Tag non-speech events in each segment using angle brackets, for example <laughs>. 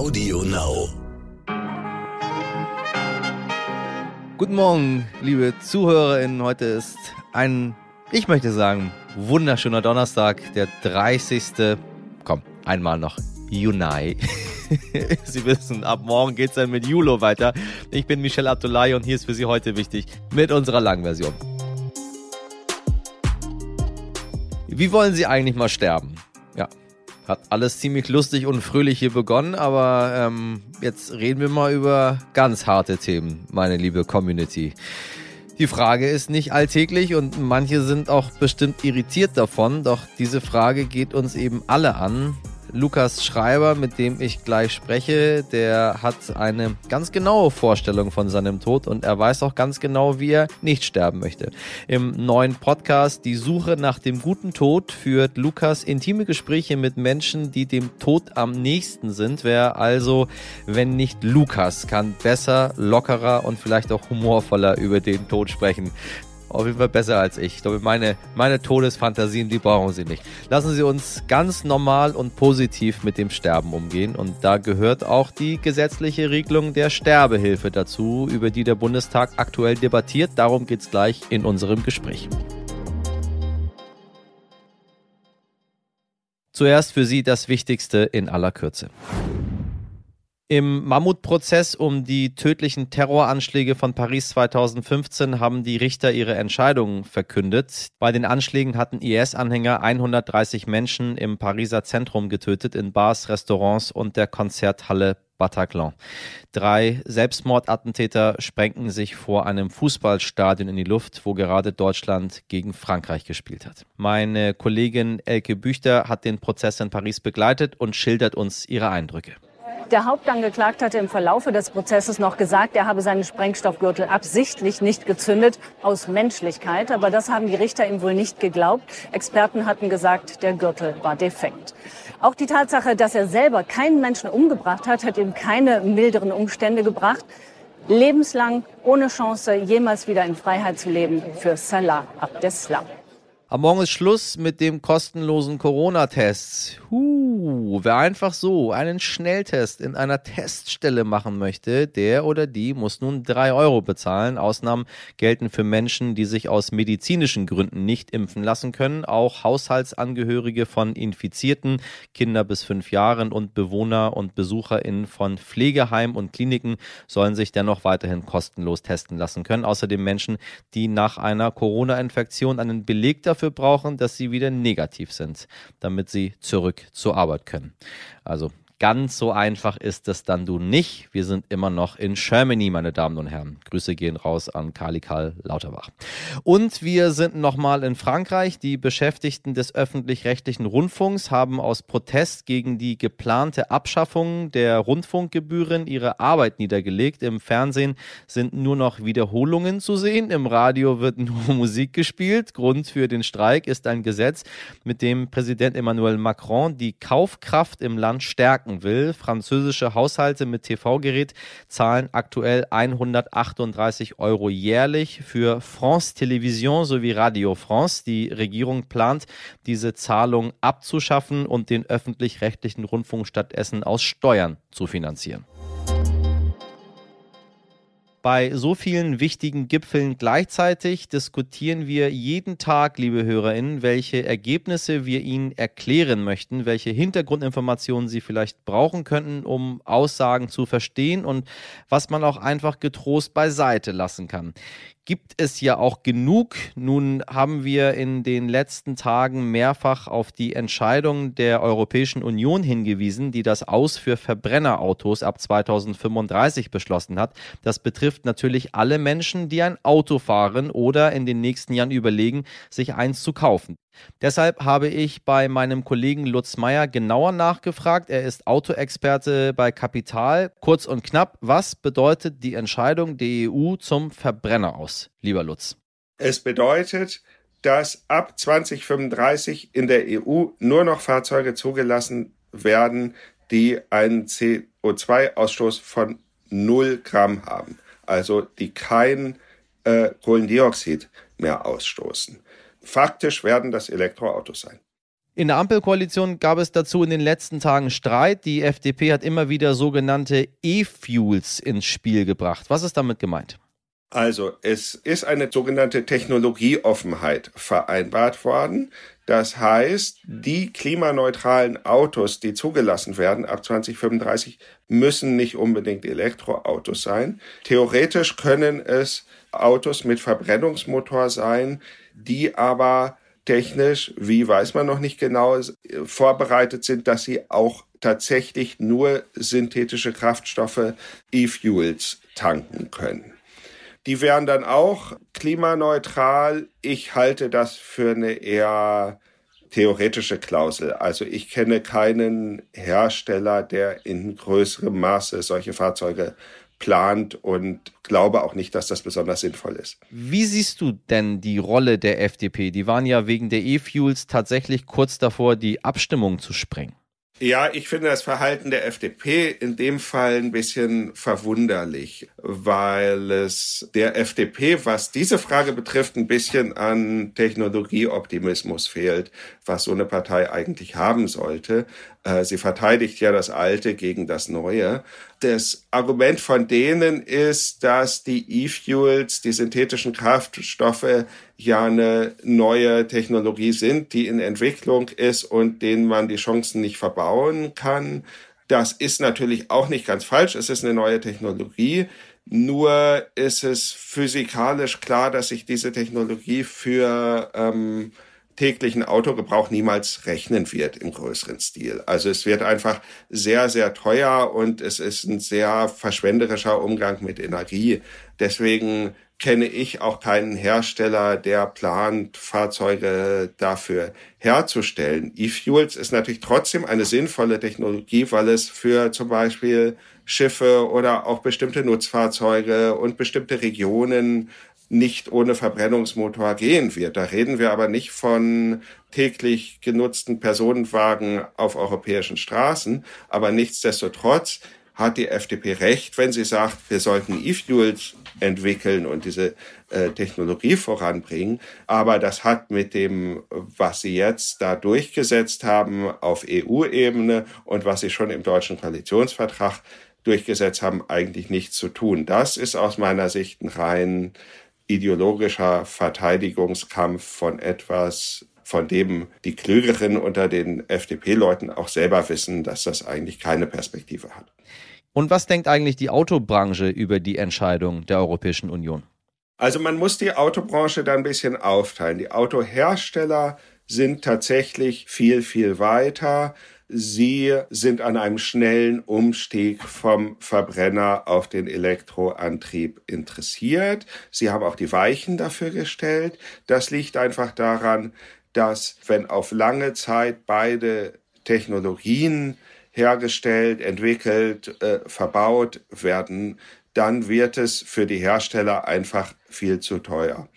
Audio Now. Guten Morgen, liebe ZuhörerInnen. Heute ist ein, ich möchte sagen, wunderschöner Donnerstag, der 30. Komm, einmal noch. Juni. <laughs> Sie wissen, ab morgen geht es dann mit Julo weiter. Ich bin Michel Abdullahi und hier ist für Sie heute wichtig mit unserer langen Version. Wie wollen Sie eigentlich mal sterben? Ja, hat alles ziemlich lustig und fröhlich hier begonnen, aber ähm, jetzt reden wir mal über ganz harte Themen, meine liebe Community. Die Frage ist nicht alltäglich und manche sind auch bestimmt irritiert davon, doch diese Frage geht uns eben alle an. Lukas Schreiber, mit dem ich gleich spreche, der hat eine ganz genaue Vorstellung von seinem Tod und er weiß auch ganz genau, wie er nicht sterben möchte. Im neuen Podcast Die Suche nach dem guten Tod führt Lukas intime Gespräche mit Menschen, die dem Tod am nächsten sind. Wer also, wenn nicht Lukas, kann besser, lockerer und vielleicht auch humorvoller über den Tod sprechen. Auf jeden Fall besser als ich. Ich glaube, meine, meine Todesfantasien, die brauchen Sie nicht. Lassen Sie uns ganz normal und positiv mit dem Sterben umgehen. Und da gehört auch die gesetzliche Regelung der Sterbehilfe dazu, über die der Bundestag aktuell debattiert. Darum geht es gleich in unserem Gespräch. Zuerst für Sie das Wichtigste in aller Kürze. Im Mammutprozess um die tödlichen Terroranschläge von Paris 2015 haben die Richter ihre Entscheidungen verkündet. Bei den Anschlägen hatten IS-Anhänger 130 Menschen im Pariser Zentrum getötet, in Bars, Restaurants und der Konzerthalle Bataclan. Drei Selbstmordattentäter sprengten sich vor einem Fußballstadion in die Luft, wo gerade Deutschland gegen Frankreich gespielt hat. Meine Kollegin Elke Büchter hat den Prozess in Paris begleitet und schildert uns ihre Eindrücke. Der Hauptangeklagte hatte im Verlaufe des Prozesses noch gesagt, er habe seinen Sprengstoffgürtel absichtlich nicht gezündet, aus Menschlichkeit. Aber das haben die Richter ihm wohl nicht geglaubt. Experten hatten gesagt, der Gürtel war defekt. Auch die Tatsache, dass er selber keinen Menschen umgebracht hat, hat ihm keine milderen Umstände gebracht. Lebenslang ohne Chance, jemals wieder in Freiheit zu leben für Salah Abdeslam. Am Morgen ist Schluss mit dem kostenlosen Corona-Test. Huh, wer einfach so einen Schnelltest in einer Teststelle machen möchte, der oder die muss nun drei Euro bezahlen. Ausnahmen gelten für Menschen, die sich aus medizinischen Gründen nicht impfen lassen können. Auch Haushaltsangehörige von Infizierten, Kinder bis fünf Jahren und Bewohner und BesucherInnen von Pflegeheimen und Kliniken sollen sich dennoch weiterhin kostenlos testen lassen können. Außerdem Menschen, die nach einer Corona-Infektion einen Beleg dafür dafür brauchen, dass sie wieder negativ sind, damit sie zurück zur Arbeit können. Also Ganz so einfach ist es dann du nicht. Wir sind immer noch in Germany, meine Damen und Herren. Grüße gehen raus an Kali Karl Lauterbach. Und wir sind nochmal in Frankreich. Die Beschäftigten des öffentlich-rechtlichen Rundfunks haben aus Protest gegen die geplante Abschaffung der Rundfunkgebühren ihre Arbeit niedergelegt. Im Fernsehen sind nur noch Wiederholungen zu sehen. Im Radio wird nur <laughs> Musik gespielt. Grund für den Streik ist ein Gesetz, mit dem Präsident Emmanuel Macron die Kaufkraft im Land stärken stärken will. Französische Haushalte mit TV-Gerät zahlen aktuell 138 Euro jährlich für France Television sowie Radio France. Die Regierung plant, diese Zahlung abzuschaffen und den öffentlich-rechtlichen Rundfunk stattdessen aus Steuern zu finanzieren. Bei so vielen wichtigen Gipfeln gleichzeitig diskutieren wir jeden Tag, liebe Hörerinnen, welche Ergebnisse wir Ihnen erklären möchten, welche Hintergrundinformationen Sie vielleicht brauchen könnten, um Aussagen zu verstehen und was man auch einfach getrost beiseite lassen kann gibt es ja auch genug. Nun haben wir in den letzten Tagen mehrfach auf die Entscheidung der Europäischen Union hingewiesen, die das Aus für Verbrennerautos ab 2035 beschlossen hat. Das betrifft natürlich alle Menschen, die ein Auto fahren oder in den nächsten Jahren überlegen, sich eins zu kaufen. Deshalb habe ich bei meinem Kollegen Lutz Meyer genauer nachgefragt. Er ist Autoexperte bei Kapital. Kurz und knapp, was bedeutet die Entscheidung der EU zum Verbrenner aus, lieber Lutz? Es bedeutet, dass ab 2035 in der EU nur noch Fahrzeuge zugelassen werden, die einen CO2-Ausstoß von 0 Gramm haben, also die kein äh, Kohlendioxid mehr ausstoßen. Faktisch werden das Elektroautos sein. In der Ampelkoalition gab es dazu in den letzten Tagen Streit. Die FDP hat immer wieder sogenannte E-Fuels ins Spiel gebracht. Was ist damit gemeint? Also es ist eine sogenannte Technologieoffenheit vereinbart worden. Das heißt, die klimaneutralen Autos, die zugelassen werden ab 2035, müssen nicht unbedingt Elektroautos sein. Theoretisch können es Autos mit Verbrennungsmotor sein, die aber technisch, wie weiß man noch nicht genau, vorbereitet sind, dass sie auch tatsächlich nur synthetische Kraftstoffe E-Fuels tanken können. Die wären dann auch klimaneutral. Ich halte das für eine eher theoretische Klausel. Also ich kenne keinen Hersteller, der in größerem Maße solche Fahrzeuge plant und glaube auch nicht, dass das besonders sinnvoll ist. Wie siehst du denn die Rolle der FDP? Die waren ja wegen der E-Fuels tatsächlich kurz davor, die Abstimmung zu sprengen. Ja, ich finde das Verhalten der FDP in dem Fall ein bisschen verwunderlich, weil es der FDP, was diese Frage betrifft, ein bisschen an Technologieoptimismus fehlt, was so eine Partei eigentlich haben sollte. Äh, sie verteidigt ja das Alte gegen das Neue. Das Argument von denen ist, dass die E-Fuels, die synthetischen Kraftstoffe, ja eine neue Technologie sind, die in Entwicklung ist und denen man die Chancen nicht verbauen kann. Das ist natürlich auch nicht ganz falsch. Es ist eine neue Technologie. Nur ist es physikalisch klar, dass sich diese Technologie für ähm, täglichen Autogebrauch niemals rechnen wird im größeren Stil. Also es wird einfach sehr, sehr teuer und es ist ein sehr verschwenderischer Umgang mit Energie. Deswegen kenne ich auch keinen Hersteller, der plant, Fahrzeuge dafür herzustellen. E-Fuels ist natürlich trotzdem eine sinnvolle Technologie, weil es für zum Beispiel Schiffe oder auch bestimmte Nutzfahrzeuge und bestimmte Regionen nicht ohne Verbrennungsmotor gehen wird. Da reden wir aber nicht von täglich genutzten Personenwagen auf europäischen Straßen. Aber nichtsdestotrotz hat die FDP recht, wenn sie sagt, wir sollten E-Fuels entwickeln und diese äh, Technologie voranbringen. Aber das hat mit dem, was sie jetzt da durchgesetzt haben auf EU-Ebene und was sie schon im deutschen Koalitionsvertrag durchgesetzt haben, eigentlich nichts zu tun. Das ist aus meiner Sicht ein rein ideologischer Verteidigungskampf von etwas, von dem die Klügeren unter den FDP-Leuten auch selber wissen, dass das eigentlich keine Perspektive hat. Und was denkt eigentlich die Autobranche über die Entscheidung der Europäischen Union? Also man muss die Autobranche da ein bisschen aufteilen. Die Autohersteller sind tatsächlich viel, viel weiter. Sie sind an einem schnellen Umstieg vom Verbrenner auf den Elektroantrieb interessiert. Sie haben auch die Weichen dafür gestellt. Das liegt einfach daran, dass wenn auf lange Zeit beide Technologien hergestellt, entwickelt, äh, verbaut werden, dann wird es für die Hersteller einfach viel zu teuer.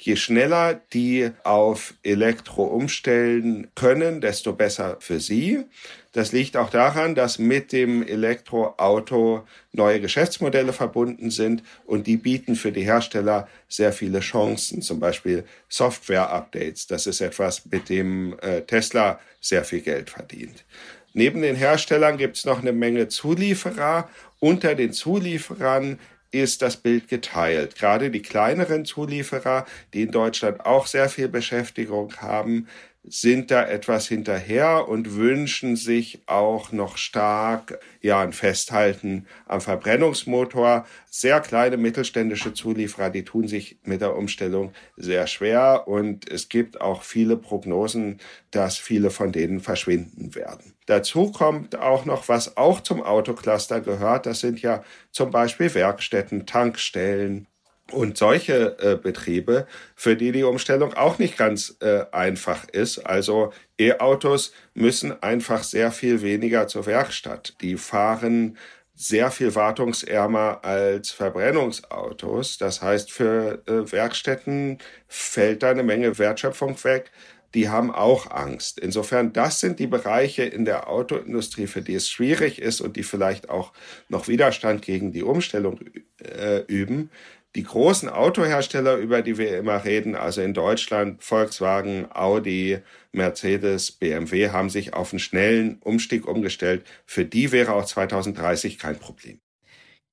Je schneller die auf Elektro umstellen können, desto besser für sie. Das liegt auch daran, dass mit dem Elektroauto neue Geschäftsmodelle verbunden sind und die bieten für die Hersteller sehr viele Chancen, zum Beispiel Software-Updates. Das ist etwas, mit dem äh, Tesla sehr viel Geld verdient. Neben den Herstellern gibt es noch eine Menge Zulieferer. Unter den Zulieferern ist das Bild geteilt. Gerade die kleineren Zulieferer, die in Deutschland auch sehr viel Beschäftigung haben, sind da etwas hinterher und wünschen sich auch noch stark ja ein Festhalten am Verbrennungsmotor. Sehr kleine mittelständische Zulieferer, die tun sich mit der Umstellung sehr schwer und es gibt auch viele Prognosen, dass viele von denen verschwinden werden. Dazu kommt auch noch, was auch zum Autocluster gehört. Das sind ja zum Beispiel Werkstätten, Tankstellen, und solche äh, Betriebe, für die die Umstellung auch nicht ganz äh, einfach ist. Also E-Autos müssen einfach sehr viel weniger zur Werkstatt. Die fahren sehr viel wartungsärmer als Verbrennungsautos. Das heißt, für äh, Werkstätten fällt da eine Menge Wertschöpfung weg. Die haben auch Angst. Insofern, das sind die Bereiche in der Autoindustrie, für die es schwierig ist und die vielleicht auch noch Widerstand gegen die Umstellung äh, üben. Die großen Autohersteller, über die wir immer reden, also in Deutschland Volkswagen, Audi, Mercedes, BMW, haben sich auf einen schnellen Umstieg umgestellt. Für die wäre auch 2030 kein Problem.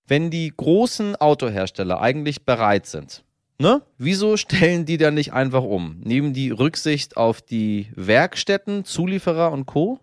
Wenn die großen Autohersteller eigentlich bereit sind, ne? Wieso stellen die dann nicht einfach um? Nehmen die Rücksicht auf die Werkstätten, Zulieferer und Co?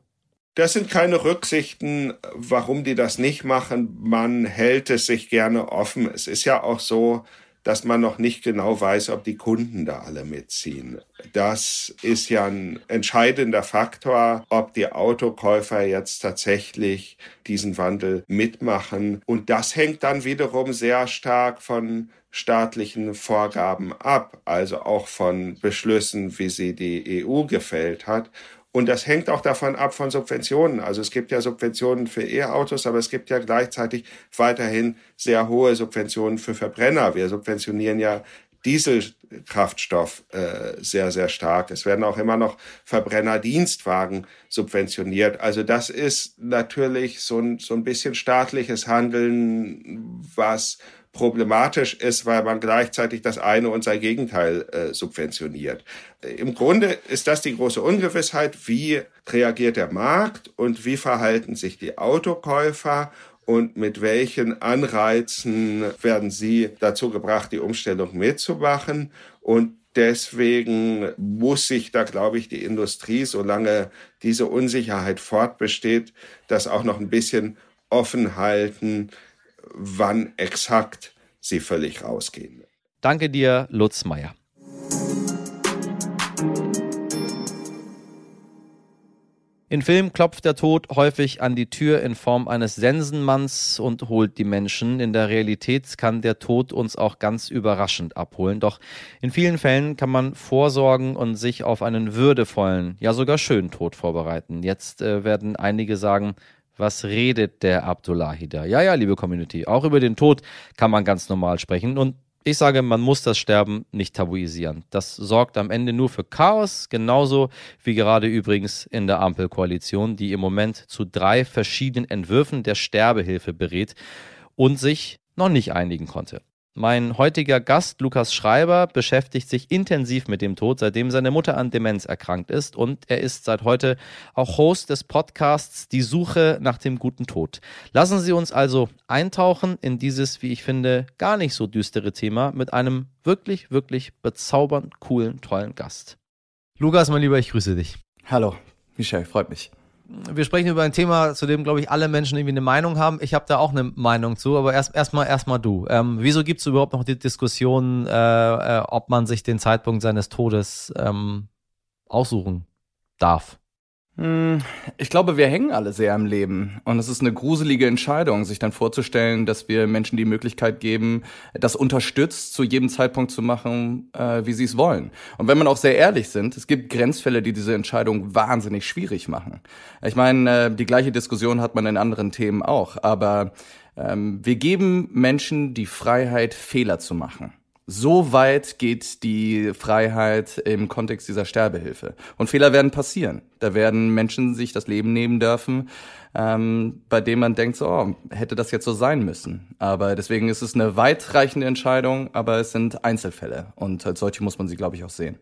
Das sind keine Rücksichten, warum die das nicht machen. Man hält es sich gerne offen. Es ist ja auch so, dass man noch nicht genau weiß, ob die Kunden da alle mitziehen. Das ist ja ein entscheidender Faktor, ob die Autokäufer jetzt tatsächlich diesen Wandel mitmachen. Und das hängt dann wiederum sehr stark von staatlichen Vorgaben ab, also auch von Beschlüssen, wie sie die EU gefällt hat. Und das hängt auch davon ab von Subventionen. Also es gibt ja Subventionen für E-Autos, aber es gibt ja gleichzeitig weiterhin sehr hohe Subventionen für Verbrenner. Wir subventionieren ja Dieselkraftstoff äh, sehr, sehr stark. Es werden auch immer noch Verbrennerdienstwagen subventioniert. Also das ist natürlich so ein, so ein bisschen staatliches Handeln, was problematisch ist, weil man gleichzeitig das eine und sein Gegenteil äh, subventioniert. Im Grunde ist das die große Ungewissheit, wie reagiert der Markt und wie verhalten sich die Autokäufer und mit welchen Anreizen werden sie dazu gebracht, die Umstellung mitzumachen. Und deswegen muss sich da, glaube ich, die Industrie, solange diese Unsicherheit fortbesteht, das auch noch ein bisschen offen halten, wann exakt sie völlig rausgehen. Danke dir, Lutz Meyer. In Filmen klopft der Tod häufig an die Tür in Form eines Sensenmanns und holt die Menschen. In der Realität kann der Tod uns auch ganz überraschend abholen. Doch in vielen Fällen kann man vorsorgen und sich auf einen würdevollen, ja sogar schönen Tod vorbereiten. Jetzt äh, werden einige sagen, was redet der Abdullahi da? Ja, ja, liebe Community, auch über den Tod kann man ganz normal sprechen. Und ich sage, man muss das Sterben nicht tabuisieren. Das sorgt am Ende nur für Chaos, genauso wie gerade übrigens in der Ampelkoalition, die im Moment zu drei verschiedenen Entwürfen der Sterbehilfe berät und sich noch nicht einigen konnte. Mein heutiger Gast, Lukas Schreiber, beschäftigt sich intensiv mit dem Tod, seitdem seine Mutter an Demenz erkrankt ist. Und er ist seit heute auch Host des Podcasts Die Suche nach dem guten Tod. Lassen Sie uns also eintauchen in dieses, wie ich finde, gar nicht so düstere Thema mit einem wirklich, wirklich bezaubernd coolen, tollen Gast. Lukas, mein Lieber, ich grüße dich. Hallo, Michel, freut mich wir sprechen über ein Thema, zu dem, glaube ich, alle Menschen irgendwie eine Meinung haben. Ich habe da auch eine Meinung zu, aber erst erstmal erstmal du. Ähm, wieso gibt es überhaupt noch die Diskussion, äh, äh, ob man sich den Zeitpunkt seines Todes ähm, aussuchen darf? Hm, ich glaube, wir hängen alle sehr im Leben. Und es ist eine gruselige Entscheidung, sich dann vorzustellen, dass wir Menschen die Möglichkeit geben, das unterstützt zu jedem Zeitpunkt zu machen, äh, wie sie es wollen. Und wenn man auch sehr ehrlich sind, es gibt Grenzfälle, die diese Entscheidung wahnsinnig schwierig machen. Ich meine, äh, die gleiche Diskussion hat man in anderen Themen auch. Aber ähm, wir geben Menschen die Freiheit, Fehler zu machen. So weit geht die Freiheit im Kontext dieser Sterbehilfe. Und Fehler werden passieren. Da werden Menschen sich das Leben nehmen dürfen, ähm, bei dem man denkt, so, oh, hätte das jetzt so sein müssen. Aber deswegen ist es eine weitreichende Entscheidung, aber es sind Einzelfälle. Und als solche muss man sie, glaube ich, auch sehen.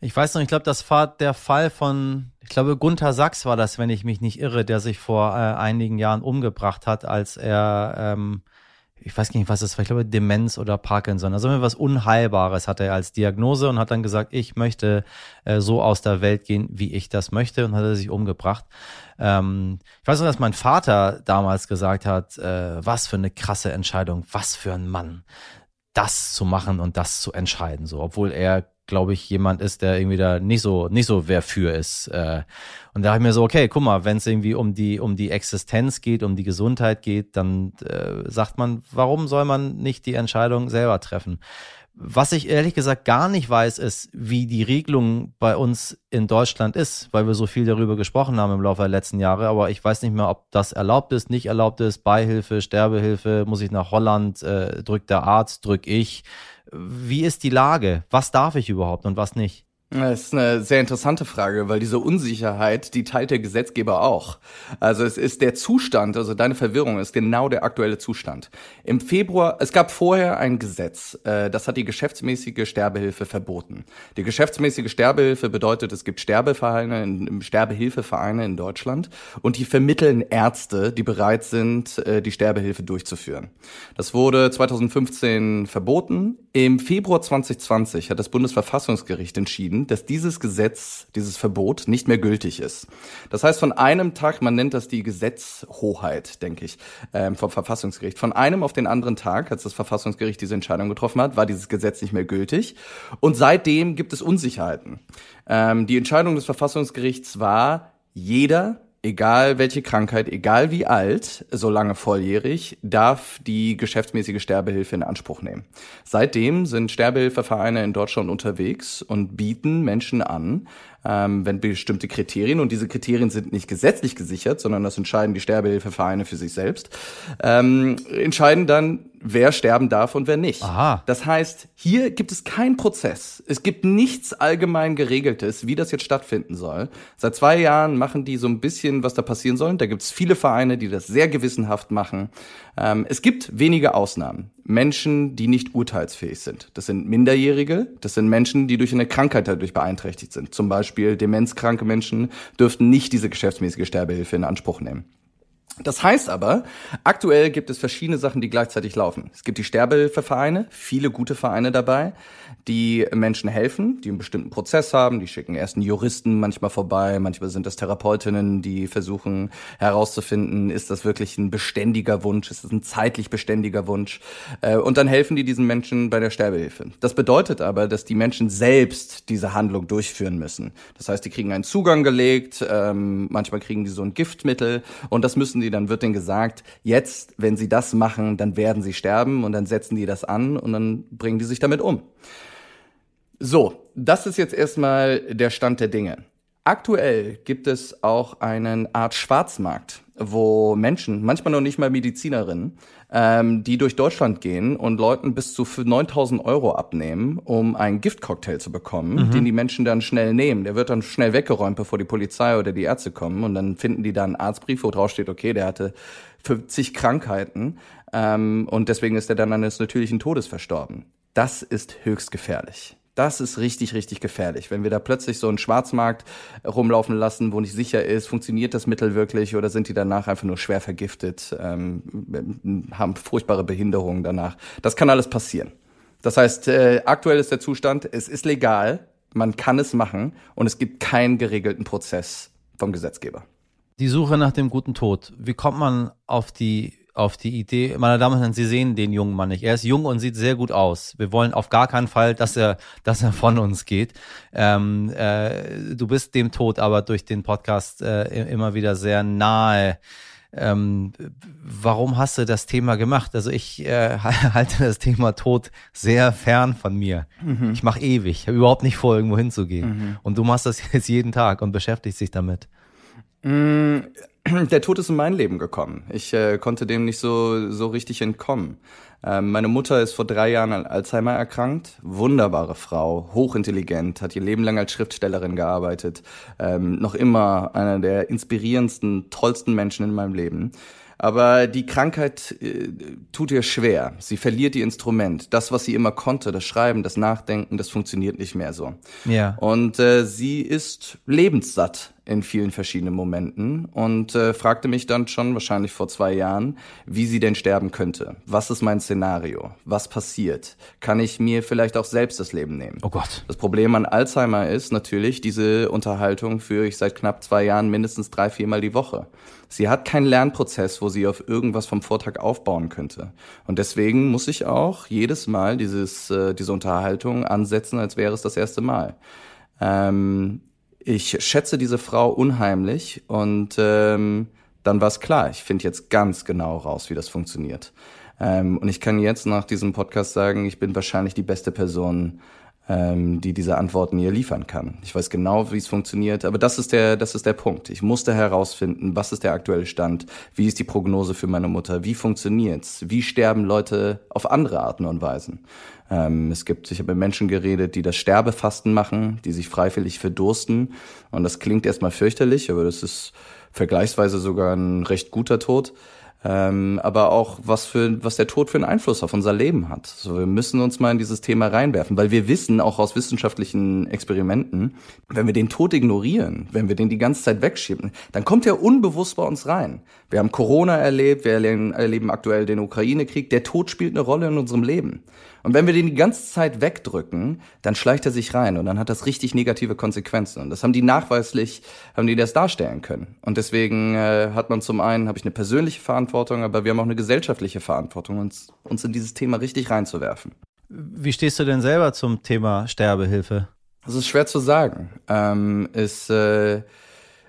Ich weiß noch, ich glaube, das war der Fall von, ich glaube, Gunther Sachs war das, wenn ich mich nicht irre, der sich vor äh, einigen Jahren umgebracht hat, als er ähm, ich weiß nicht, was es war, ich glaube Demenz oder Parkinson, also was Unheilbares hatte er als Diagnose und hat dann gesagt, ich möchte äh, so aus der Welt gehen, wie ich das möchte und hat er sich umgebracht. Ähm, ich weiß noch, dass mein Vater damals gesagt hat, äh, was für eine krasse Entscheidung, was für ein Mann, das zu machen und das zu entscheiden, so, obwohl er glaube ich, jemand ist, der irgendwie da nicht so, nicht so wer für ist. Äh. Und da habe ich mir so, okay, guck mal, wenn es irgendwie um die, um die Existenz geht, um die Gesundheit geht, dann äh, sagt man, warum soll man nicht die Entscheidung selber treffen? Was ich ehrlich gesagt gar nicht weiß, ist, wie die Regelung bei uns in Deutschland ist, weil wir so viel darüber gesprochen haben im Laufe der letzten Jahre. Aber ich weiß nicht mehr, ob das erlaubt ist, nicht erlaubt ist, Beihilfe, Sterbehilfe, muss ich nach Holland, äh, drückt der Arzt, drück ich wie ist die Lage? Was darf ich überhaupt und was nicht? Das ist eine sehr interessante Frage, weil diese Unsicherheit, die teilt der Gesetzgeber auch. Also es ist der Zustand, also deine Verwirrung ist genau der aktuelle Zustand. Im Februar, es gab vorher ein Gesetz, äh, das hat die geschäftsmäßige Sterbehilfe verboten. Die geschäftsmäßige Sterbehilfe bedeutet, es gibt Sterbevereine, Sterbehilfevereine in Deutschland und die vermitteln Ärzte, die bereit sind, äh, die Sterbehilfe durchzuführen. Das wurde 2015 verboten. Im Februar 2020 hat das Bundesverfassungsgericht entschieden, dass dieses Gesetz, dieses Verbot nicht mehr gültig ist. Das heißt, von einem Tag, man nennt das die Gesetzhoheit, denke ich, ähm, vom Verfassungsgericht. Von einem auf den anderen Tag, als das Verfassungsgericht diese Entscheidung getroffen hat, war dieses Gesetz nicht mehr gültig. Und seitdem gibt es Unsicherheiten. Ähm, die Entscheidung des Verfassungsgerichts war, jeder egal welche Krankheit, egal wie alt, solange volljährig, darf die geschäftsmäßige Sterbehilfe in Anspruch nehmen. Seitdem sind Sterbehilfevereine in Deutschland unterwegs und bieten Menschen an, ähm, wenn bestimmte Kriterien, und diese Kriterien sind nicht gesetzlich gesichert, sondern das entscheiden die Sterbehilfevereine für sich selbst, ähm, entscheiden dann, wer sterben darf und wer nicht. Aha. Das heißt, hier gibt es keinen Prozess. Es gibt nichts allgemein geregeltes, wie das jetzt stattfinden soll. Seit zwei Jahren machen die so ein bisschen, was da passieren soll. Da gibt es viele Vereine, die das sehr gewissenhaft machen. Ähm, es gibt wenige Ausnahmen. Menschen, die nicht urteilsfähig sind. Das sind Minderjährige, das sind Menschen, die durch eine Krankheit dadurch beeinträchtigt sind. Zum Beispiel demenzkranke Menschen dürften nicht diese geschäftsmäßige Sterbehilfe in Anspruch nehmen. Das heißt aber, aktuell gibt es verschiedene Sachen, die gleichzeitig laufen. Es gibt die Sterbehilfevereine, viele gute Vereine dabei, die Menschen helfen, die einen bestimmten Prozess haben. Die schicken erst einen Juristen manchmal vorbei, manchmal sind das Therapeutinnen, die versuchen herauszufinden, ist das wirklich ein beständiger Wunsch, ist das ein zeitlich beständiger Wunsch. Äh, und dann helfen die diesen Menschen bei der Sterbehilfe. Das bedeutet aber, dass die Menschen selbst diese Handlung durchführen müssen. Das heißt, die kriegen einen Zugang gelegt, ähm, manchmal kriegen die so ein Giftmittel und das müssen die, dann wird denen gesagt, jetzt, wenn sie das machen, dann werden sie sterben und dann setzen die das an und dann bringen die sich damit um. So, das ist jetzt erstmal der Stand der Dinge. Aktuell gibt es auch einen Art Schwarzmarkt, wo Menschen, manchmal noch nicht mal Medizinerinnen, ähm, die durch Deutschland gehen und Leuten bis zu 9000 Euro abnehmen, um einen Giftcocktail zu bekommen, mhm. den die Menschen dann schnell nehmen. Der wird dann schnell weggeräumt, bevor die Polizei oder die Ärzte kommen und dann finden die da einen Arztbrief, wo drauf steht, okay, der hatte 50 Krankheiten ähm, und deswegen ist er dann eines natürlichen Todes verstorben. Das ist höchst gefährlich. Das ist richtig, richtig gefährlich. Wenn wir da plötzlich so einen Schwarzmarkt rumlaufen lassen, wo nicht sicher ist, funktioniert das Mittel wirklich oder sind die danach einfach nur schwer vergiftet, ähm, haben furchtbare Behinderungen danach. Das kann alles passieren. Das heißt, äh, aktuell ist der Zustand, es ist legal, man kann es machen und es gibt keinen geregelten Prozess vom Gesetzgeber. Die Suche nach dem guten Tod. Wie kommt man auf die auf die Idee, meine Damen und Herren, Sie sehen den jungen Mann nicht. Er ist jung und sieht sehr gut aus. Wir wollen auf gar keinen Fall, dass er, <laughs> dass er von uns geht. Ähm, äh, du bist dem Tod aber durch den Podcast äh, immer wieder sehr nahe. Ähm, warum hast du das Thema gemacht? Also ich äh, <laughs> halte das Thema Tod sehr fern von mir. Mhm. Ich mache ewig, ich habe überhaupt nicht vor, irgendwo hinzugehen. Mhm. Und du machst das <laughs> jetzt jeden Tag und beschäftigst dich damit. <clears throat> Der Tod ist in mein Leben gekommen. Ich äh, konnte dem nicht so, so richtig entkommen. Ähm, meine Mutter ist vor drei Jahren an Alzheimer erkrankt. Wunderbare Frau, hochintelligent, hat ihr Leben lang als Schriftstellerin gearbeitet. Ähm, noch immer einer der inspirierendsten, tollsten Menschen in meinem Leben. Aber die Krankheit äh, tut ihr schwer. Sie verliert ihr Instrument. Das, was sie immer konnte, das Schreiben, das Nachdenken, das funktioniert nicht mehr so. Ja. Und äh, sie ist lebenssatt in vielen verschiedenen Momenten und äh, fragte mich dann schon wahrscheinlich vor zwei Jahren, wie sie denn sterben könnte. Was ist mein Szenario? Was passiert? Kann ich mir vielleicht auch selbst das Leben nehmen? Oh Gott. Das Problem an Alzheimer ist natürlich, diese Unterhaltung führe ich seit knapp zwei Jahren mindestens drei, viermal die Woche. Sie hat keinen Lernprozess, wo sie auf irgendwas vom Vortag aufbauen könnte. Und deswegen muss ich auch jedes Mal dieses, äh, diese Unterhaltung ansetzen, als wäre es das erste Mal. Ähm, ich schätze diese Frau unheimlich und ähm, dann war es klar, ich finde jetzt ganz genau raus, wie das funktioniert. Ähm, und ich kann jetzt nach diesem Podcast sagen, ich bin wahrscheinlich die beste Person, ähm, die diese Antworten ihr liefern kann. Ich weiß genau, wie es funktioniert, aber das ist der, das ist der Punkt. Ich musste herausfinden, was ist der aktuelle Stand, wie ist die Prognose für meine Mutter, wie funktioniert's, wie sterben Leute auf andere Arten und Weisen. Ähm, es gibt, ich habe mit Menschen geredet, die das Sterbefasten machen, die sich freiwillig verdursten und das klingt erstmal fürchterlich, aber das ist vergleichsweise sogar ein recht guter Tod ähm, aber auch was für was der Tod für einen Einfluss auf unser Leben hat. So, wir müssen uns mal in dieses Thema reinwerfen, weil wir wissen auch aus wissenschaftlichen Experimenten, wenn wir den Tod ignorieren, wenn wir den die ganze Zeit wegschieben, dann kommt er unbewusst bei uns rein. Wir haben Corona erlebt, wir erleben aktuell den Ukraine-Krieg. Der Tod spielt eine Rolle in unserem Leben. Und wenn wir den die ganze Zeit wegdrücken, dann schleicht er sich rein und dann hat das richtig negative Konsequenzen. Und das haben die nachweislich, haben die das darstellen können. Und deswegen äh, hat man zum einen, habe ich eine persönliche Verantwortung, aber wir haben auch eine gesellschaftliche Verantwortung, uns, uns in dieses Thema richtig reinzuwerfen. Wie stehst du denn selber zum Thema Sterbehilfe? Das ist schwer zu sagen. Ähm, ist äh,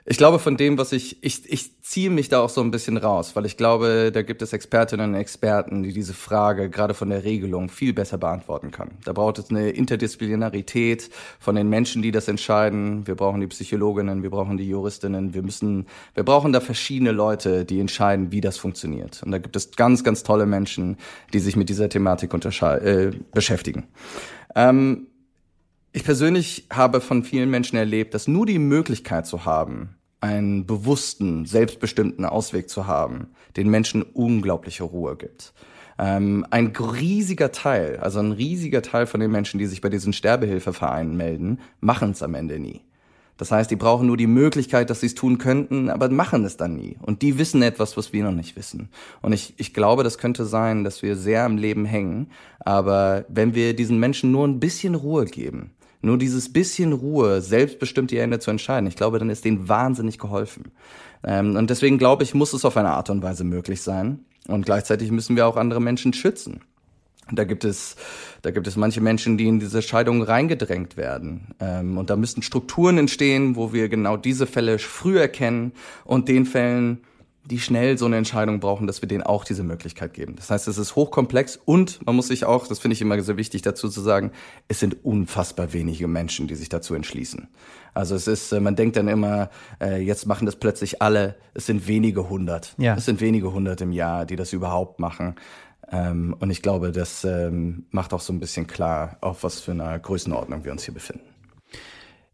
ich glaube, von dem, was ich, ich, ich ziehe mich da auch so ein bisschen raus, weil ich glaube, da gibt es Expertinnen und Experten, die diese Frage gerade von der Regelung viel besser beantworten können. Da braucht es eine Interdisziplinarität von den Menschen, die das entscheiden. Wir brauchen die Psychologinnen, wir brauchen die Juristinnen, wir müssen, wir brauchen da verschiedene Leute, die entscheiden, wie das funktioniert. Und da gibt es ganz, ganz tolle Menschen, die sich mit dieser Thematik äh, beschäftigen. Ähm, ich persönlich habe von vielen Menschen erlebt, dass nur die Möglichkeit zu haben, einen bewussten, selbstbestimmten Ausweg zu haben, den Menschen unglaubliche Ruhe gibt. Ähm, ein riesiger Teil, also ein riesiger Teil von den Menschen, die sich bei diesen Sterbehilfevereinen melden, machen es am Ende nie. Das heißt, die brauchen nur die Möglichkeit, dass sie es tun könnten, aber machen es dann nie. Und die wissen etwas, was wir noch nicht wissen. Und ich, ich glaube, das könnte sein, dass wir sehr am Leben hängen. Aber wenn wir diesen Menschen nur ein bisschen Ruhe geben, nur dieses bisschen Ruhe, selbstbestimmt ihr Ende zu entscheiden, ich glaube, dann ist denen wahnsinnig geholfen. Ähm, und deswegen glaube ich, muss es auf eine Art und Weise möglich sein. Und gleichzeitig müssen wir auch andere Menschen schützen. Da gibt es, da gibt es manche Menschen, die in diese Scheidung reingedrängt werden. Ähm, und da müssten Strukturen entstehen, wo wir genau diese Fälle früh erkennen und den Fällen die schnell so eine Entscheidung brauchen, dass wir denen auch diese Möglichkeit geben. Das heißt, es ist hochkomplex und man muss sich auch, das finde ich immer sehr wichtig dazu zu sagen, es sind unfassbar wenige Menschen, die sich dazu entschließen. Also es ist, äh, man denkt dann immer, äh, jetzt machen das plötzlich alle. Es sind wenige hundert. Ja. Es sind wenige hundert im Jahr, die das überhaupt machen. Ähm, und ich glaube, das ähm, macht auch so ein bisschen klar, auf was für einer Größenordnung wir uns hier befinden.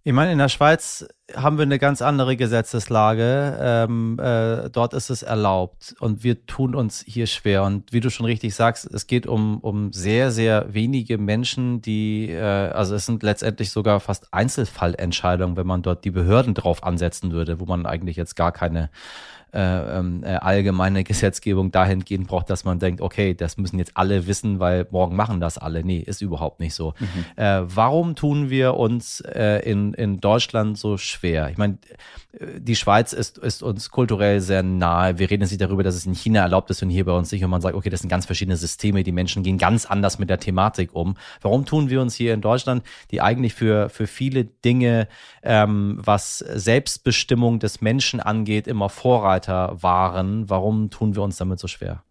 Ich meine, in der Schweiz haben wir eine ganz andere Gesetzeslage. Ähm, äh, dort ist es erlaubt und wir tun uns hier schwer. Und wie du schon richtig sagst, es geht um, um sehr, sehr wenige Menschen, die, äh, also es sind letztendlich sogar fast Einzelfallentscheidungen, wenn man dort die Behörden drauf ansetzen würde, wo man eigentlich jetzt gar keine äh, ähm, äh, allgemeine Gesetzgebung dahingehend braucht, dass man denkt, okay, das müssen jetzt alle wissen, weil morgen machen das alle. Nee, ist überhaupt nicht so. Mhm. Äh, warum tun wir uns äh, in, in Deutschland so schwer? Ich meine, die Schweiz ist, ist uns kulturell sehr nahe. Wir reden jetzt nicht darüber, dass es in China erlaubt ist und hier bei uns nicht. Und man sagt, okay, das sind ganz verschiedene Systeme. Die Menschen gehen ganz anders mit der Thematik um. Warum tun wir uns hier in Deutschland, die eigentlich für, für viele Dinge, ähm, was Selbstbestimmung des Menschen angeht, immer Vorreiter waren? Warum tun wir uns damit so schwer?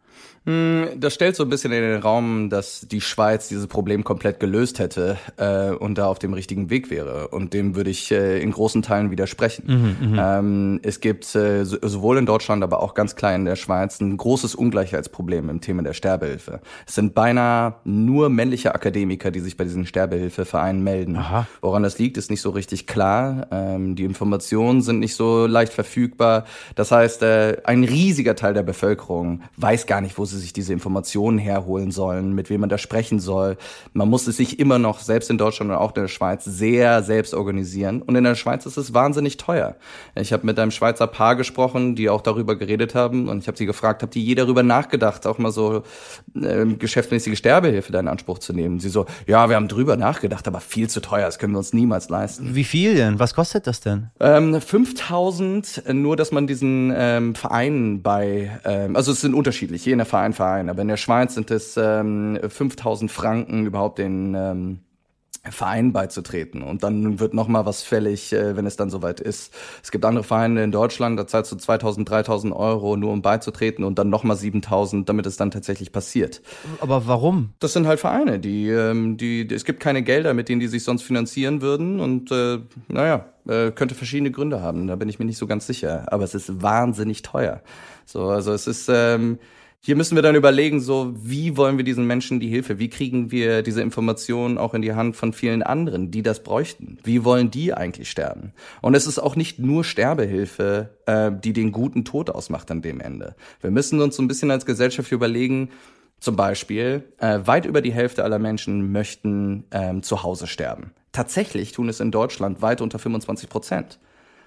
Hm, das stellt so ein bisschen in den Raum, dass die Schweiz dieses Problem komplett gelöst hätte äh, und da auf dem richtigen Weg wäre. Und dem würde ich äh, in großen Teilen widersprechen. Mhm, mhm. ähm, es gibt äh, sowohl in Deutschland, aber auch ganz klein in der Schweiz ein großes Ungleichheitsproblem im Thema der Sterbehilfe. Es sind beinahe nur männliche Akademiker, die sich bei diesen Sterbehilfevereinen melden. Aha. Woran das liegt, ist nicht so richtig klar. Ähm, die Informationen sind nicht so leicht verfügbar. Das heißt, äh, ein riesiger Teil der Bevölkerung weiß gar nicht, wo sie sich diese Informationen herholen sollen, mit wem man da sprechen soll. Man muss es sich immer noch, selbst in Deutschland und auch in der Schweiz, sehr selbst organisieren. Und in der Schweiz ist es wahnsinnig teuer. Ich habe mit einem Schweizer Paar gesprochen, die auch darüber geredet haben. Und ich habe sie gefragt, habt ihr je darüber nachgedacht, auch mal so äh, geschäftsmäßige Sterbehilfe da in Anspruch zu nehmen? Sie so, ja, wir haben drüber nachgedacht, aber viel zu teuer, das können wir uns niemals leisten. Wie viel denn? Was kostet das denn? Ähm, 5000, nur dass man diesen ähm, Vereinen bei, ähm, also es sind unterschiedlich, je in der Verein, Verein. Aber in der Schweiz sind es ähm, 5000 Franken überhaupt den, ähm, Verein beizutreten und dann wird noch mal was fällig, äh, wenn es dann soweit ist. Es gibt andere Vereine in Deutschland, da zahlst du 2000, 3000 Euro nur um beizutreten und dann noch mal 7000, damit es dann tatsächlich passiert. Aber warum? Das sind halt Vereine, die, ähm, die, die es gibt keine Gelder, mit denen die sich sonst finanzieren würden und äh, naja, äh, könnte verschiedene Gründe haben. Da bin ich mir nicht so ganz sicher, aber es ist wahnsinnig teuer. So, also es ist ähm, hier müssen wir dann überlegen, so wie wollen wir diesen Menschen die Hilfe, wie kriegen wir diese Informationen auch in die Hand von vielen anderen, die das bräuchten? Wie wollen die eigentlich sterben? Und es ist auch nicht nur Sterbehilfe, äh, die den guten Tod ausmacht an dem Ende. Wir müssen uns so ein bisschen als Gesellschaft überlegen, zum Beispiel, äh, weit über die Hälfte aller Menschen möchten ähm, zu Hause sterben. Tatsächlich tun es in Deutschland weit unter 25 Prozent.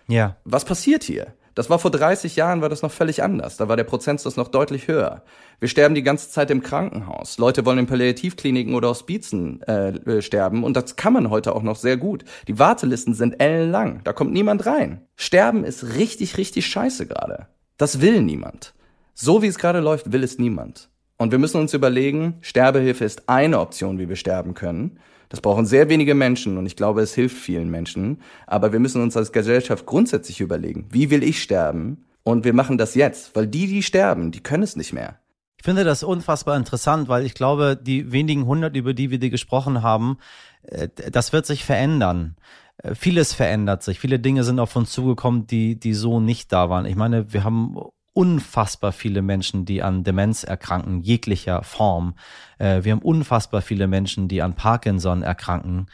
Ja. Was passiert hier? Das war vor 30 Jahren, war das noch völlig anders. Da war der Prozentsatz noch deutlich höher. Wir sterben die ganze Zeit im Krankenhaus. Leute wollen in Palliativkliniken oder Hospizen äh, äh, sterben und das kann man heute auch noch sehr gut. Die Wartelisten sind ellenlang. Da kommt niemand rein. Sterben ist richtig, richtig scheiße gerade. Das will niemand. So wie es gerade läuft, will es niemand. Und wir müssen uns überlegen, Sterbehilfe ist eine Option, wie wir sterben können. Das brauchen sehr wenige Menschen und ich glaube, es hilft vielen Menschen. Aber wir müssen uns als Gesellschaft grundsätzlich überlegen, wie will ich sterben? Und wir machen das jetzt, weil die, die sterben, die können es nicht mehr. Ich finde das unfassbar interessant, weil ich glaube, die wenigen hundert, über die wir dir gesprochen haben, äh, das wird sich verändern. Äh, vieles verändert sich. Viele Dinge sind auf uns zugekommen, die, die so nicht da waren. Ich meine, wir haben unfassbar viele Menschen, die an Demenz erkranken, jeglicher Form. Äh, wir haben unfassbar viele Menschen, die an Parkinson erkranken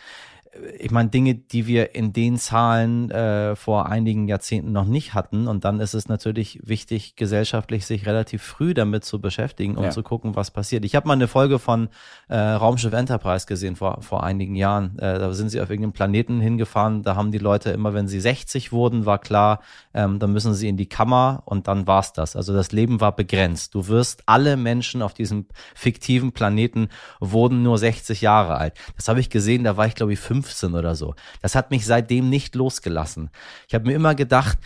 ich meine, Dinge, die wir in den Zahlen äh, vor einigen Jahrzehnten noch nicht hatten. Und dann ist es natürlich wichtig, gesellschaftlich sich relativ früh damit zu beschäftigen, um ja. zu gucken, was passiert. Ich habe mal eine Folge von äh, Raumschiff Enterprise gesehen vor, vor einigen Jahren. Äh, da sind sie auf irgendeinem Planeten hingefahren. Da haben die Leute immer, wenn sie 60 wurden, war klar, ähm, dann müssen sie in die Kammer und dann war's das. Also das Leben war begrenzt. Du wirst alle Menschen auf diesem fiktiven Planeten wurden nur 60 Jahre alt. Das habe ich gesehen, da war ich glaube ich fünf 15 oder so. Das hat mich seitdem nicht losgelassen. Ich habe mir immer gedacht,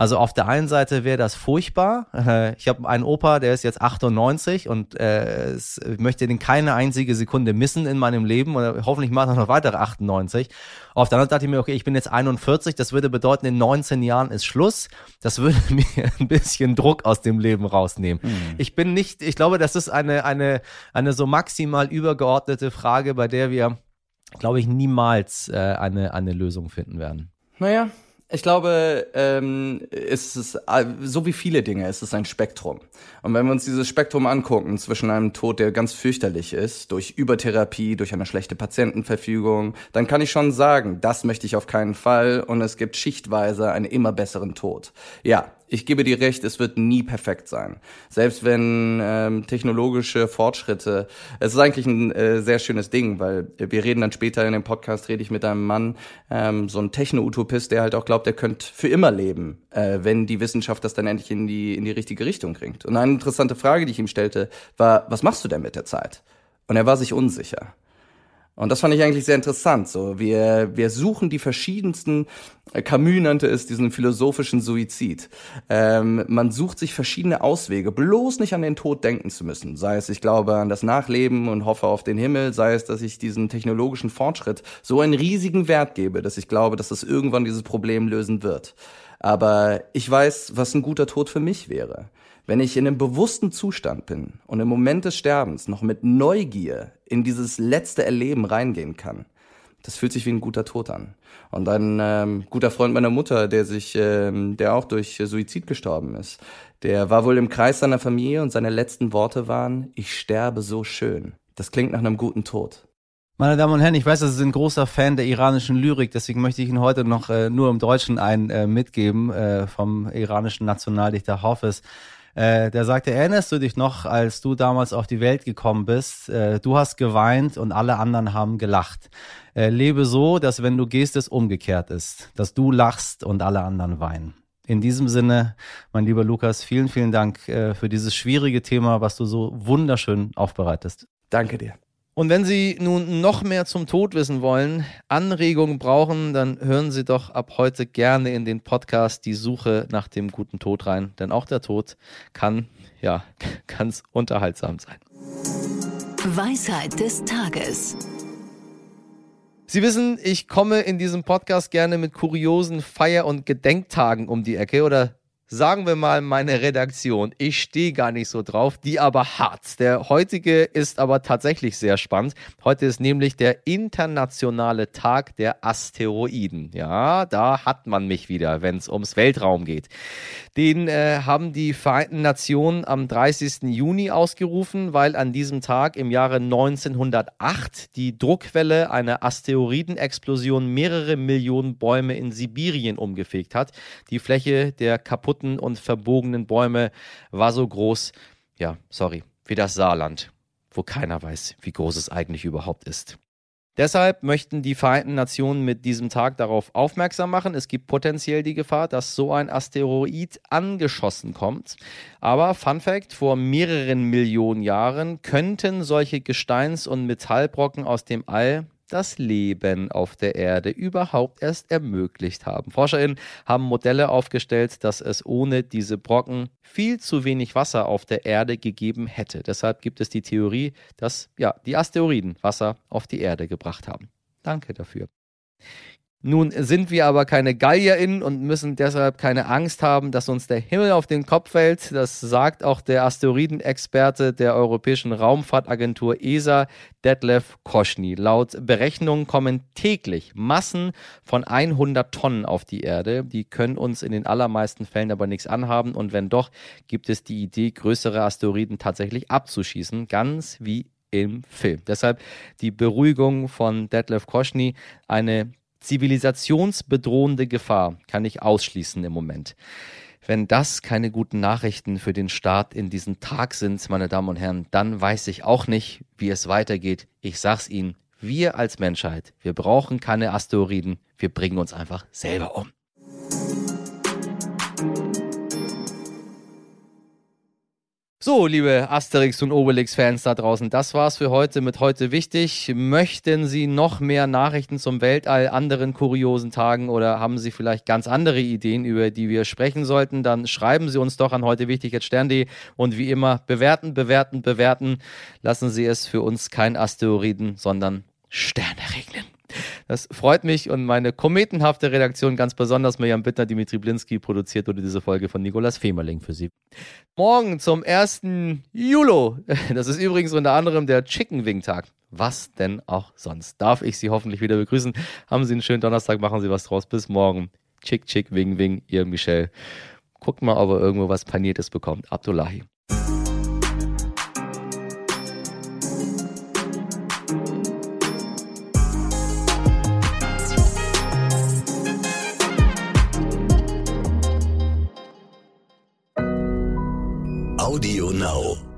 also auf der einen Seite wäre das furchtbar. Äh, ich habe einen Opa, der ist jetzt 98 und äh, ich möchte den keine einzige Sekunde missen in meinem Leben und hoffentlich macht er noch weitere 98. Auf der anderen Seite dachte ich mir, okay, ich bin jetzt 41, das würde bedeuten, in 19 Jahren ist Schluss. Das würde <laughs> mir ein bisschen Druck aus dem Leben rausnehmen. Hm. Ich bin nicht, ich glaube, das ist eine, eine, eine so maximal übergeordnete Frage, bei der wir glaube ich, niemals äh, eine, eine Lösung finden werden. Naja, ich glaube, ähm, ist es äh, so wie viele Dinge, ist es ein Spektrum. Und wenn wir uns dieses Spektrum angucken zwischen einem Tod, der ganz fürchterlich ist, durch Übertherapie, durch eine schlechte Patientenverfügung, dann kann ich schon sagen, das möchte ich auf keinen Fall. Und es gibt schichtweise einen immer besseren Tod. Ja, ich gebe dir recht, es wird nie perfekt sein. Selbst wenn ähm, technologische Fortschritte, es ist eigentlich ein äh, sehr schönes Ding, weil wir reden dann später in dem Podcast, rede ich mit einem Mann, ähm, so ein Techno-Utopist, der halt auch glaubt, er könnte für immer leben, äh, wenn die Wissenschaft das dann endlich in die, in die richtige Richtung bringt. Und eine interessante Frage, die ich ihm stellte, war, was machst du denn mit der Zeit? Und er war sich unsicher. Und das fand ich eigentlich sehr interessant. So, wir, wir suchen die verschiedensten, äh, Camus nannte es diesen philosophischen Suizid. Ähm, man sucht sich verschiedene Auswege, bloß nicht an den Tod denken zu müssen. Sei es, ich glaube an das Nachleben und hoffe auf den Himmel, sei es, dass ich diesen technologischen Fortschritt so einen riesigen Wert gebe, dass ich glaube, dass es irgendwann dieses Problem lösen wird. Aber ich weiß, was ein guter Tod für mich wäre. Wenn ich in einem bewussten Zustand bin und im Moment des Sterbens noch mit Neugier in dieses letzte Erleben reingehen kann, das fühlt sich wie ein guter Tod an. Und ein ähm, guter Freund meiner Mutter, der sich, ähm, der auch durch Suizid gestorben ist, der war wohl im Kreis seiner Familie und seine letzten Worte waren: Ich sterbe so schön. Das klingt nach einem guten Tod. Meine Damen und Herren, ich weiß, dass Sie ein großer Fan der iranischen Lyrik, deswegen möchte ich Ihnen heute noch äh, nur im Deutschen einen äh, mitgeben äh, vom iranischen Nationaldichter Hafiz. Äh, der sagte, erinnerst du dich noch, als du damals auf die Welt gekommen bist? Äh, du hast geweint und alle anderen haben gelacht. Äh, lebe so, dass wenn du gehst, es umgekehrt ist. Dass du lachst und alle anderen weinen. In diesem Sinne, mein lieber Lukas, vielen, vielen Dank äh, für dieses schwierige Thema, was du so wunderschön aufbereitest. Danke dir. Und wenn Sie nun noch mehr zum Tod wissen wollen, Anregungen brauchen, dann hören Sie doch ab heute gerne in den Podcast Die Suche nach dem guten Tod rein. Denn auch der Tod kann, ja, <laughs> ganz unterhaltsam sein. Weisheit des Tages. Sie wissen, ich komme in diesem Podcast gerne mit kuriosen Feier- und Gedenktagen um die Ecke oder sagen wir mal meine Redaktion. Ich stehe gar nicht so drauf, die aber hart. Der heutige ist aber tatsächlich sehr spannend. Heute ist nämlich der internationale Tag der Asteroiden. Ja, da hat man mich wieder, wenn es ums Weltraum geht. Den äh, haben die Vereinten Nationen am 30. Juni ausgerufen, weil an diesem Tag im Jahre 1908 die Druckwelle einer Asteroidenexplosion mehrere Millionen Bäume in Sibirien umgefegt hat. Die Fläche der kaputten kaputten und verbogenen Bäume war so groß, ja, sorry, wie das Saarland, wo keiner weiß, wie groß es eigentlich überhaupt ist. Deshalb möchten die Vereinten Nationen mit diesem Tag darauf aufmerksam machen, es gibt potenziell die Gefahr, dass so ein Asteroid angeschossen kommt. Aber Fun Fact, vor mehreren Millionen Jahren könnten solche Gesteins- und Metallbrocken aus dem All das Leben auf der Erde überhaupt erst ermöglicht haben. ForscherInnen haben Modelle aufgestellt, dass es ohne diese Brocken viel zu wenig Wasser auf der Erde gegeben hätte. Deshalb gibt es die Theorie, dass ja, die Asteroiden Wasser auf die Erde gebracht haben. Danke dafür. Nun sind wir aber keine GallierInnen und müssen deshalb keine Angst haben, dass uns der Himmel auf den Kopf fällt. Das sagt auch der Asteroidenexperte der Europäischen Raumfahrtagentur ESA, Detlef Koschny. Laut Berechnungen kommen täglich Massen von 100 Tonnen auf die Erde. Die können uns in den allermeisten Fällen aber nichts anhaben. Und wenn doch, gibt es die Idee, größere Asteroiden tatsächlich abzuschießen, ganz wie im Film. Deshalb die Beruhigung von Detlef Koschny, eine zivilisationsbedrohende Gefahr kann ich ausschließen im Moment. Wenn das keine guten Nachrichten für den Staat in diesen Tag sind, meine Damen und Herren, dann weiß ich auch nicht, wie es weitergeht. Ich sag's Ihnen, wir als Menschheit, wir brauchen keine Asteroiden, wir bringen uns einfach selber um. So, liebe Asterix und Obelix-Fans da draußen, das war's für heute mit heute wichtig. Möchten Sie noch mehr Nachrichten zum Weltall, anderen kuriosen Tagen oder haben Sie vielleicht ganz andere Ideen, über die wir sprechen sollten? Dann schreiben Sie uns doch an heute wichtig jetzt Stern.de und wie immer bewerten, bewerten, bewerten. Lassen Sie es für uns kein Asteroiden, sondern Sterne regnen. Das freut mich und meine kometenhafte Redaktion ganz besonders. Mirjam Bittner, Dimitri Blinski produziert wurde diese Folge von Nikolas Femerling für Sie. Morgen zum 1. Juli. Das ist übrigens unter anderem der Chicken Wing Tag. Was denn auch sonst? Darf ich Sie hoffentlich wieder begrüßen? Haben Sie einen schönen Donnerstag, machen Sie was draus. Bis morgen. Chick, chick, wing, wing, Ihr Michel. Guckt mal, ob er irgendwo was Paniertes bekommt. Abdullahi. Audio Now.